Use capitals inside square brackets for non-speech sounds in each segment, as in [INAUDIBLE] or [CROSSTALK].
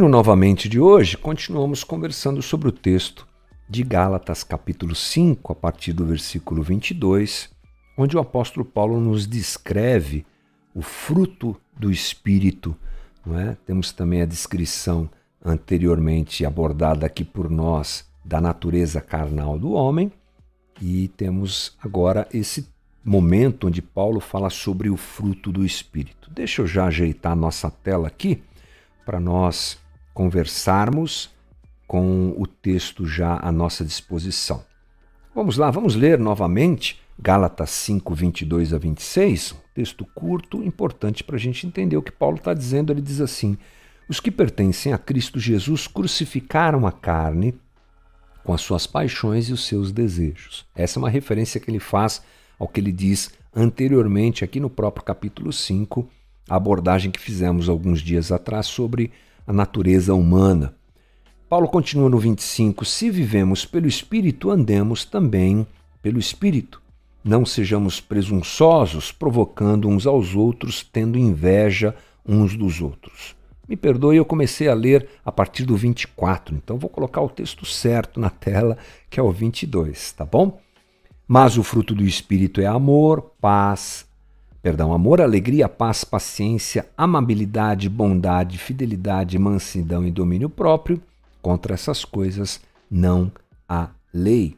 no Novamente de hoje, continuamos conversando sobre o texto de Gálatas, capítulo 5, a partir do versículo 22, onde o apóstolo Paulo nos descreve o fruto do Espírito. Não é? Temos também a descrição anteriormente abordada aqui por nós da natureza carnal do homem, e temos agora esse momento onde Paulo fala sobre o fruto do Espírito. Deixa eu já ajeitar a nossa tela aqui para nós conversarmos com o texto já à nossa disposição. Vamos lá, vamos ler novamente Gálatas 5, 22 a 26, um texto curto, importante para a gente entender o que Paulo está dizendo. Ele diz assim: Os que pertencem a Cristo Jesus crucificaram a carne com as suas paixões e os seus desejos. Essa é uma referência que ele faz ao que ele diz anteriormente, aqui no próprio capítulo 5, a abordagem que fizemos alguns dias atrás sobre a natureza humana. Paulo continua no 25: Se vivemos pelo Espírito, andemos também pelo Espírito. Não sejamos presunçosos, provocando uns aos outros, tendo inveja uns dos outros. Me perdoe, eu comecei a ler a partir do 24, então vou colocar o texto certo na tela, que é o 22, tá bom? Mas o fruto do Espírito é amor, paz, perdão, amor, alegria, paz, paciência, amabilidade, bondade, fidelidade, mansidão e domínio próprio. Contra essas coisas não há lei.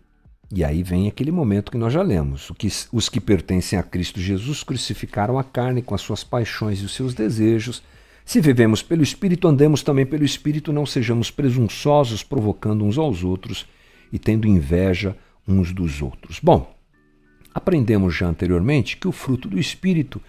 E aí vem aquele momento que nós já lemos. Os que pertencem a Cristo Jesus crucificaram a carne com as suas paixões e os seus desejos. Se vivemos pelo Espírito, andemos também pelo Espírito, não sejamos presunçosos, provocando uns aos outros e tendo inveja uns dos outros. Bom, Aprendemos já anteriormente que o fruto do Espírito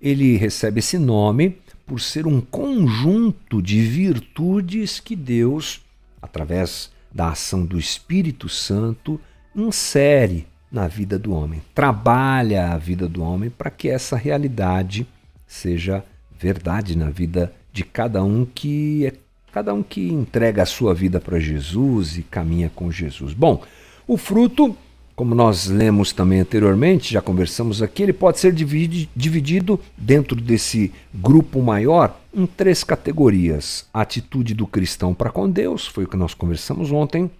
ele recebe esse nome por ser um conjunto de virtudes que Deus, através da ação do Espírito Santo, insere na vida do homem, trabalha a vida do homem para que essa realidade seja verdade na vida de cada um que é cada um que entrega a sua vida para Jesus e caminha com Jesus. Bom, o fruto como nós lemos também anteriormente, já conversamos aqui, ele pode ser dividido dentro desse grupo maior em três categorias: a atitude do cristão para com Deus, foi o que nós conversamos ontem,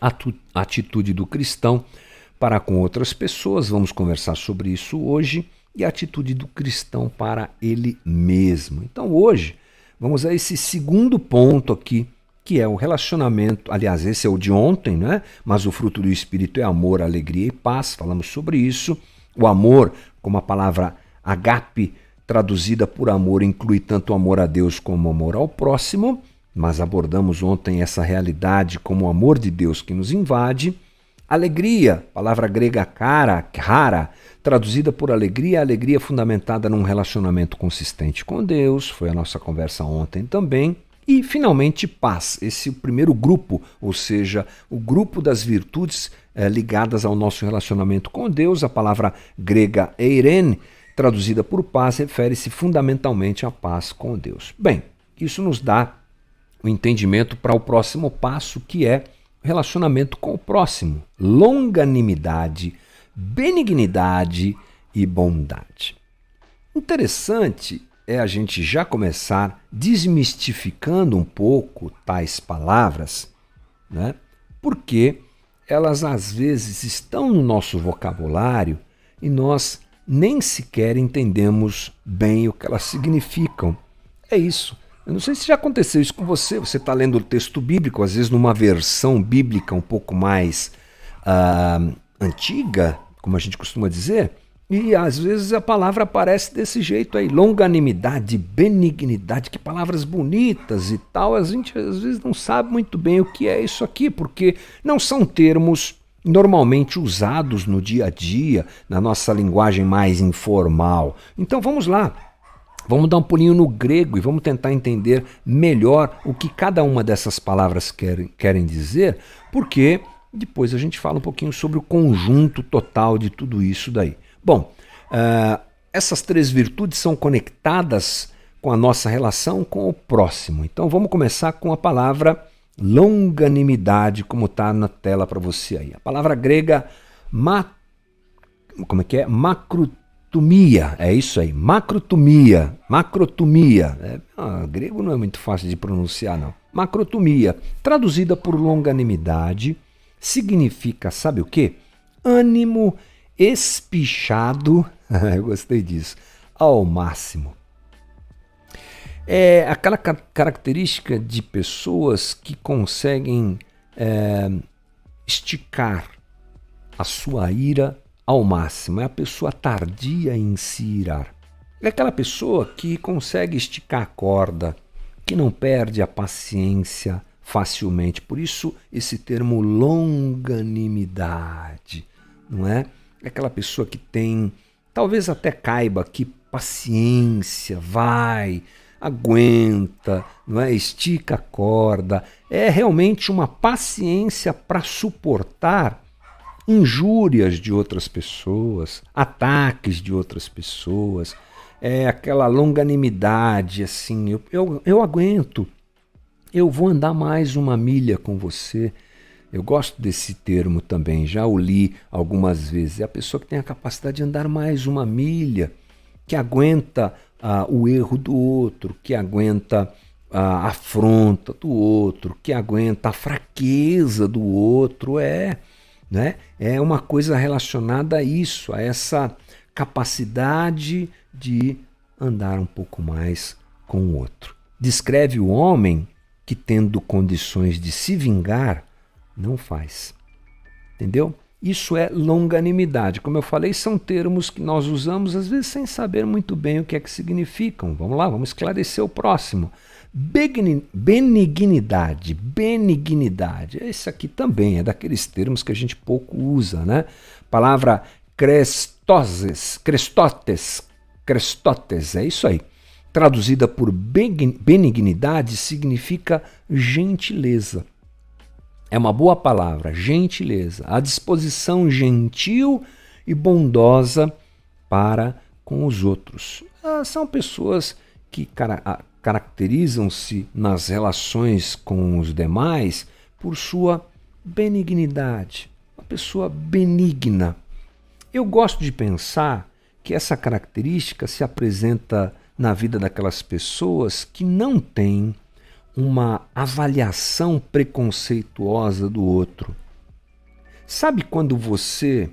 a atitude do cristão para com outras pessoas, vamos conversar sobre isso hoje, e a atitude do cristão para ele mesmo. Então hoje vamos a esse segundo ponto aqui que é o relacionamento, aliás, esse é o de ontem, né? Mas o fruto do Espírito é amor, alegria e paz, falamos sobre isso. O amor, como a palavra agape, traduzida por amor, inclui tanto o amor a Deus como o amor ao próximo, mas abordamos ontem essa realidade como o amor de Deus que nos invade. Alegria, palavra grega cara, rara, traduzida por alegria, alegria fundamentada num relacionamento consistente com Deus, foi a nossa conversa ontem também. E, finalmente, paz, esse primeiro grupo, ou seja, o grupo das virtudes é, ligadas ao nosso relacionamento com Deus. A palavra grega eiren, traduzida por paz, refere-se fundamentalmente à paz com Deus. Bem, isso nos dá o entendimento para o próximo passo, que é relacionamento com o próximo: longanimidade, benignidade e bondade. Interessante é a gente já começar desmistificando um pouco tais palavras, né? porque elas às vezes estão no nosso vocabulário e nós nem sequer entendemos bem o que elas significam. É isso. Eu não sei se já aconteceu isso com você. Você está lendo o texto bíblico, às vezes numa versão bíblica um pouco mais uh, antiga, como a gente costuma dizer, e às vezes a palavra aparece desse jeito aí, longanimidade, benignidade, que palavras bonitas e tal. A gente às vezes não sabe muito bem o que é isso aqui, porque não são termos normalmente usados no dia a dia, na nossa linguagem mais informal. Então vamos lá. Vamos dar um pulinho no grego e vamos tentar entender melhor o que cada uma dessas palavras querem, querem dizer, porque depois a gente fala um pouquinho sobre o conjunto total de tudo isso daí. Bom, uh, essas três virtudes são conectadas com a nossa relação com o próximo. Então vamos começar com a palavra longanimidade, como está na tela para você aí. A palavra grega ma, como é que é? Macro, macrotomia, é isso aí, macrotomia, macrotomia. É, ah, grego não é muito fácil de pronunciar, não. Macrotomia, traduzida por longanimidade, significa, sabe o quê? Ânimo espichado, [LAUGHS] eu gostei disso, ao máximo. É aquela característica de pessoas que conseguem é, esticar a sua ira ao máximo. É a pessoa tardia em se irar. É aquela pessoa que consegue esticar a corda, que não perde a paciência facilmente. Por isso, esse termo longanimidade, não é? É aquela pessoa que tem, talvez até caiba que paciência, vai, aguenta, não é? estica a corda. É realmente uma paciência para suportar injúrias de outras pessoas, ataques de outras pessoas, é aquela longanimidade assim, eu, eu, eu aguento, eu vou andar mais uma milha com você. Eu gosto desse termo também, já o li algumas vezes. É a pessoa que tem a capacidade de andar mais uma milha, que aguenta ah, o erro do outro, que aguenta a afronta do outro, que aguenta a fraqueza do outro. É, né? É uma coisa relacionada a isso, a essa capacidade de andar um pouco mais com o outro. Descreve o homem que, tendo condições de se vingar, não faz. Entendeu? Isso é longanimidade. Como eu falei, são termos que nós usamos às vezes sem saber muito bem o que é que significam. Vamos lá, vamos esclarecer o próximo. Benignidade, benignidade. Esse aqui também é daqueles termos que a gente pouco usa, né? Palavra crestoses, crestotes, crestotes, é isso aí. Traduzida por benignidade significa gentileza. É uma boa palavra, gentileza. A disposição gentil e bondosa para com os outros. Ah, são pessoas que caracterizam-se nas relações com os demais por sua benignidade, uma pessoa benigna. Eu gosto de pensar que essa característica se apresenta na vida daquelas pessoas que não têm uma avaliação preconceituosa do outro. Sabe quando você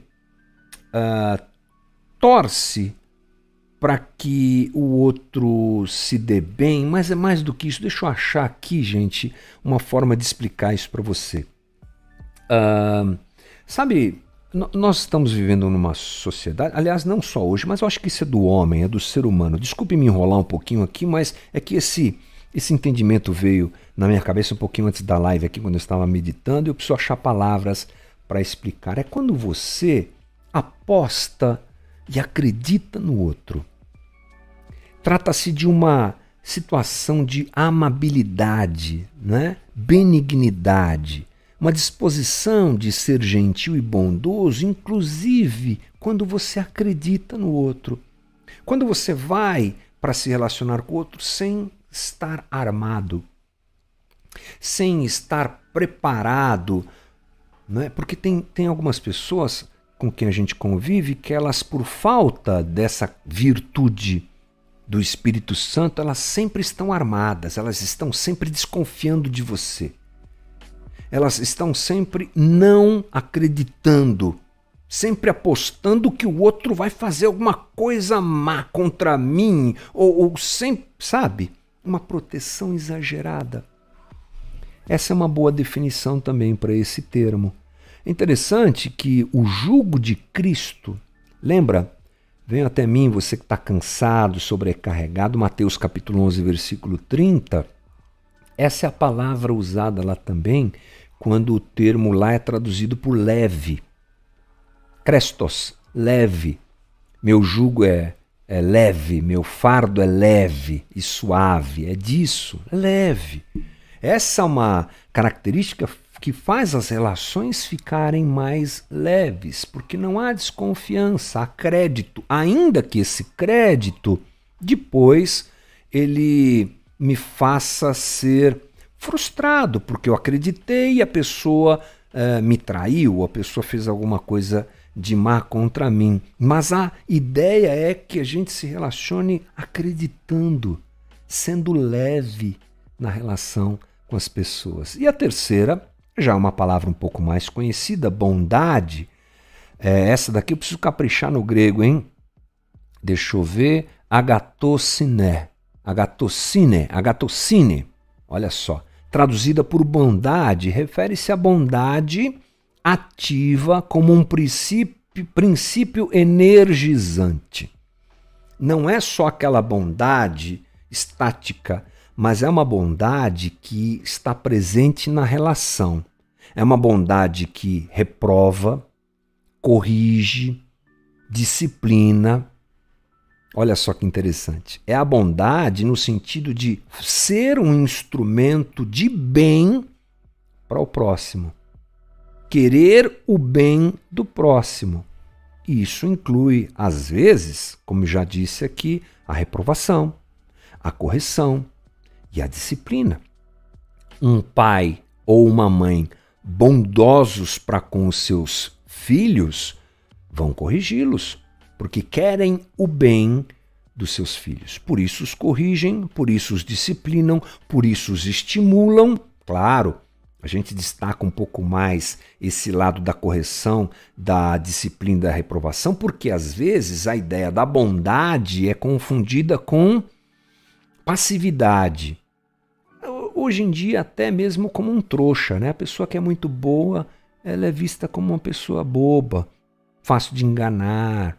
uh, torce para que o outro se dê bem, mas é mais do que isso. Deixa eu achar aqui, gente, uma forma de explicar isso para você. Uh, sabe, nós estamos vivendo numa sociedade, aliás, não só hoje, mas eu acho que isso é do homem, é do ser humano. Desculpe me enrolar um pouquinho aqui, mas é que esse, esse entendimento veio na minha cabeça um pouquinho antes da live aqui, quando eu estava meditando, e eu preciso achar palavras para explicar. É quando você aposta e acredita no outro. Trata-se de uma situação de amabilidade, né? benignidade, uma disposição de ser gentil e bondoso, inclusive quando você acredita no outro. Quando você vai para se relacionar com o outro sem estar armado, sem estar preparado, né? porque tem, tem algumas pessoas com quem a gente convive que elas, por falta dessa virtude do Espírito Santo, elas sempre estão armadas, elas estão sempre desconfiando de você. Elas estão sempre não acreditando, sempre apostando que o outro vai fazer alguma coisa má contra mim, ou, ou sempre, sabe? Uma proteção exagerada. Essa é uma boa definição também para esse termo. É interessante que o jugo de Cristo, lembra? Venha até mim, você que está cansado, sobrecarregado, Mateus capítulo 11, versículo 30. Essa é a palavra usada lá também, quando o termo lá é traduzido por leve. Crestos, leve. Meu jugo é, é leve, meu fardo é leve e suave. É disso, é leve. Essa é uma característica que faz as relações ficarem mais leves, porque não há desconfiança, há crédito, ainda que esse crédito depois ele me faça ser frustrado, porque eu acreditei e a pessoa uh, me traiu, a pessoa fez alguma coisa de má contra mim. Mas a ideia é que a gente se relacione acreditando, sendo leve na relação com as pessoas. E a terceira, já é uma palavra um pouco mais conhecida, bondade. É, essa daqui eu preciso caprichar no grego, hein? Deixa eu ver. Agatociné. Agatocine. Agatocine. Olha só. Traduzida por bondade, refere-se à bondade ativa como um princípio, princípio energizante. Não é só aquela bondade estática, mas é uma bondade que está presente na relação. É uma bondade que reprova, corrige, disciplina. Olha só que interessante. É a bondade no sentido de ser um instrumento de bem para o próximo. Querer o bem do próximo. Isso inclui, às vezes, como já disse aqui, a reprovação, a correção, e a disciplina. Um pai ou uma mãe bondosos para com os seus filhos vão corrigi-los, porque querem o bem dos seus filhos. Por isso os corrigem, por isso os disciplinam, por isso os estimulam. Claro, a gente destaca um pouco mais esse lado da correção, da disciplina, da reprovação, porque às vezes a ideia da bondade é confundida com passividade. Hoje em dia, até mesmo como um trouxa, né? A pessoa que é muito boa, ela é vista como uma pessoa boba, fácil de enganar.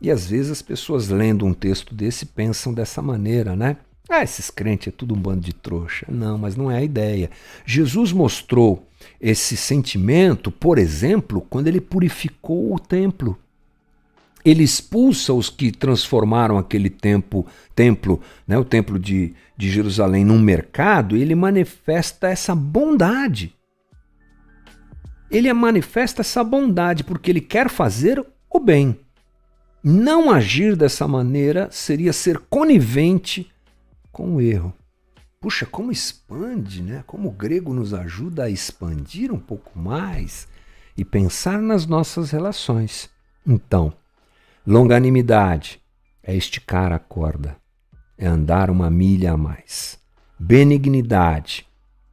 E às vezes as pessoas lendo um texto desse pensam dessa maneira, né? Ah, esses crentes é tudo um bando de trouxa. Não, mas não é a ideia. Jesus mostrou esse sentimento, por exemplo, quando ele purificou o templo ele expulsa os que transformaram aquele tempo, templo, né, o templo de, de Jerusalém, num mercado, ele manifesta essa bondade. Ele manifesta essa bondade porque ele quer fazer o bem. Não agir dessa maneira seria ser conivente com o erro. Puxa, como expande, né? Como o grego nos ajuda a expandir um pouco mais e pensar nas nossas relações. Então, Longanimidade é esticar a corda, é andar uma milha a mais. Benignidade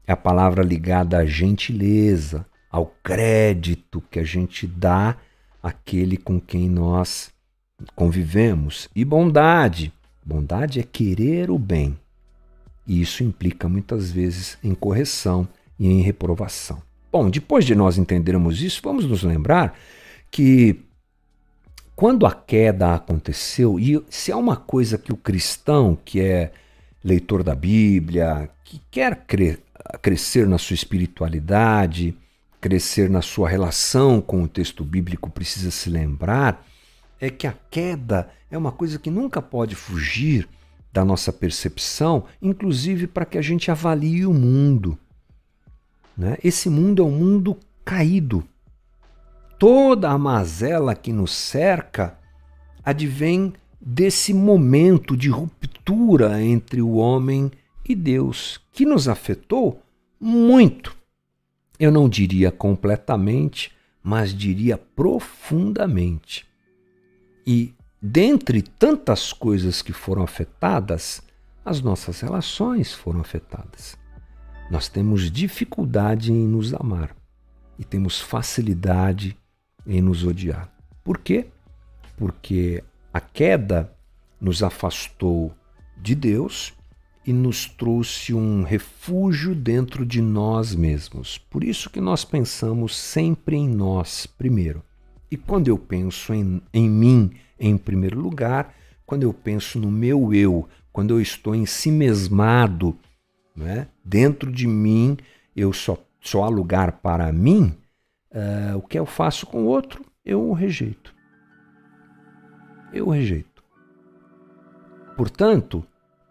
é a palavra ligada à gentileza, ao crédito que a gente dá àquele com quem nós convivemos. E bondade. Bondade é querer o bem. E isso implica muitas vezes em correção e em reprovação. Bom, depois de nós entendermos isso, vamos nos lembrar que quando a queda aconteceu, e se há uma coisa que o cristão, que é leitor da Bíblia, que quer cre crescer na sua espiritualidade, crescer na sua relação com o texto bíblico, precisa se lembrar, é que a queda é uma coisa que nunca pode fugir da nossa percepção, inclusive para que a gente avalie o mundo. Né? Esse mundo é um mundo caído toda a mazela que nos cerca advém desse momento de ruptura entre o homem e Deus, que nos afetou muito. Eu não diria completamente, mas diria profundamente. E dentre tantas coisas que foram afetadas, as nossas relações foram afetadas. Nós temos dificuldade em nos amar e temos facilidade em nos odiar. Por quê? Porque a queda nos afastou de Deus e nos trouxe um refúgio dentro de nós mesmos. Por isso que nós pensamos sempre em nós primeiro. E quando eu penso em, em mim em primeiro lugar, quando eu penso no meu eu, quando eu estou em si mesmado, né? dentro de mim eu só, só há lugar para mim, Uh, o que eu faço com o outro, eu o rejeito. Eu o rejeito. Portanto,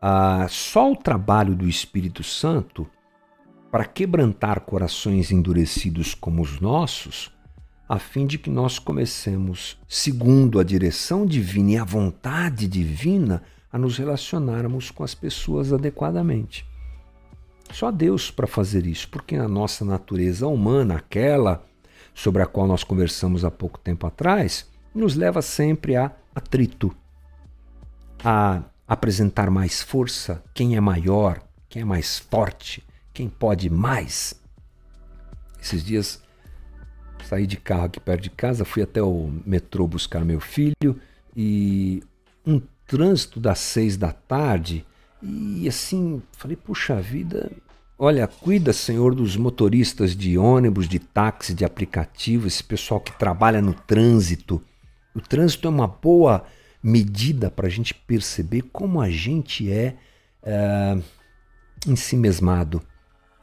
uh, só o trabalho do Espírito Santo para quebrantar corações endurecidos como os nossos, a fim de que nós comecemos, segundo a direção divina e a vontade divina, a nos relacionarmos com as pessoas adequadamente. Só Deus para fazer isso, porque a nossa natureza humana, aquela sobre a qual nós conversamos há pouco tempo atrás, nos leva sempre a atrito, a apresentar mais força, quem é maior, quem é mais forte, quem pode mais. Esses dias saí de carro aqui perto de casa, fui até o metrô buscar meu filho e um trânsito das seis da tarde e assim, falei, puxa vida, olha, cuida, Senhor, dos motoristas de ônibus, de táxi, de aplicativo, esse pessoal que trabalha no trânsito. O trânsito é uma boa medida para a gente perceber como a gente é, é ensimesmado.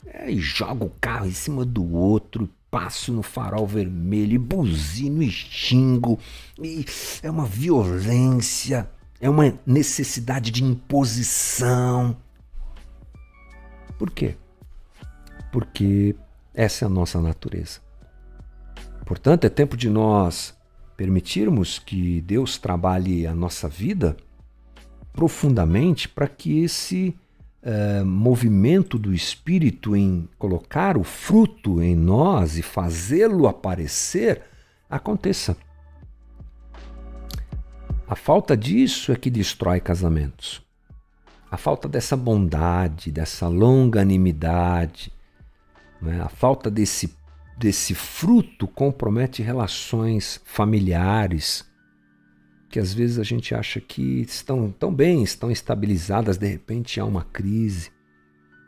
É, e joga o carro em cima do outro, passo no farol vermelho, e buzino e xingo, e é uma violência é uma necessidade de imposição. Por quê? Porque essa é a nossa natureza. Portanto, é tempo de nós permitirmos que Deus trabalhe a nossa vida profundamente para que esse uh, movimento do Espírito em colocar o fruto em nós e fazê-lo aparecer aconteça. A falta disso é que destrói casamentos. A falta dessa bondade, dessa longanimidade, né? a falta desse, desse fruto compromete relações familiares, que às vezes a gente acha que estão tão bem, estão estabilizadas, de repente há uma crise.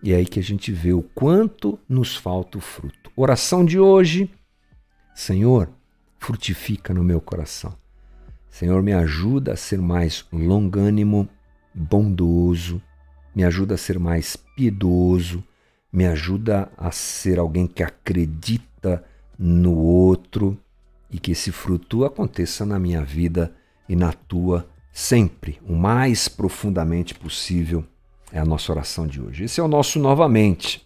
E é aí que a gente vê o quanto nos falta o fruto. Oração de hoje: Senhor, frutifica no meu coração. Senhor, me ajuda a ser mais longânimo, bondoso, me ajuda a ser mais piedoso, me ajuda a ser alguém que acredita no outro e que esse fruto aconteça na minha vida e na tua sempre, o mais profundamente possível. É a nossa oração de hoje. Esse é o nosso novamente.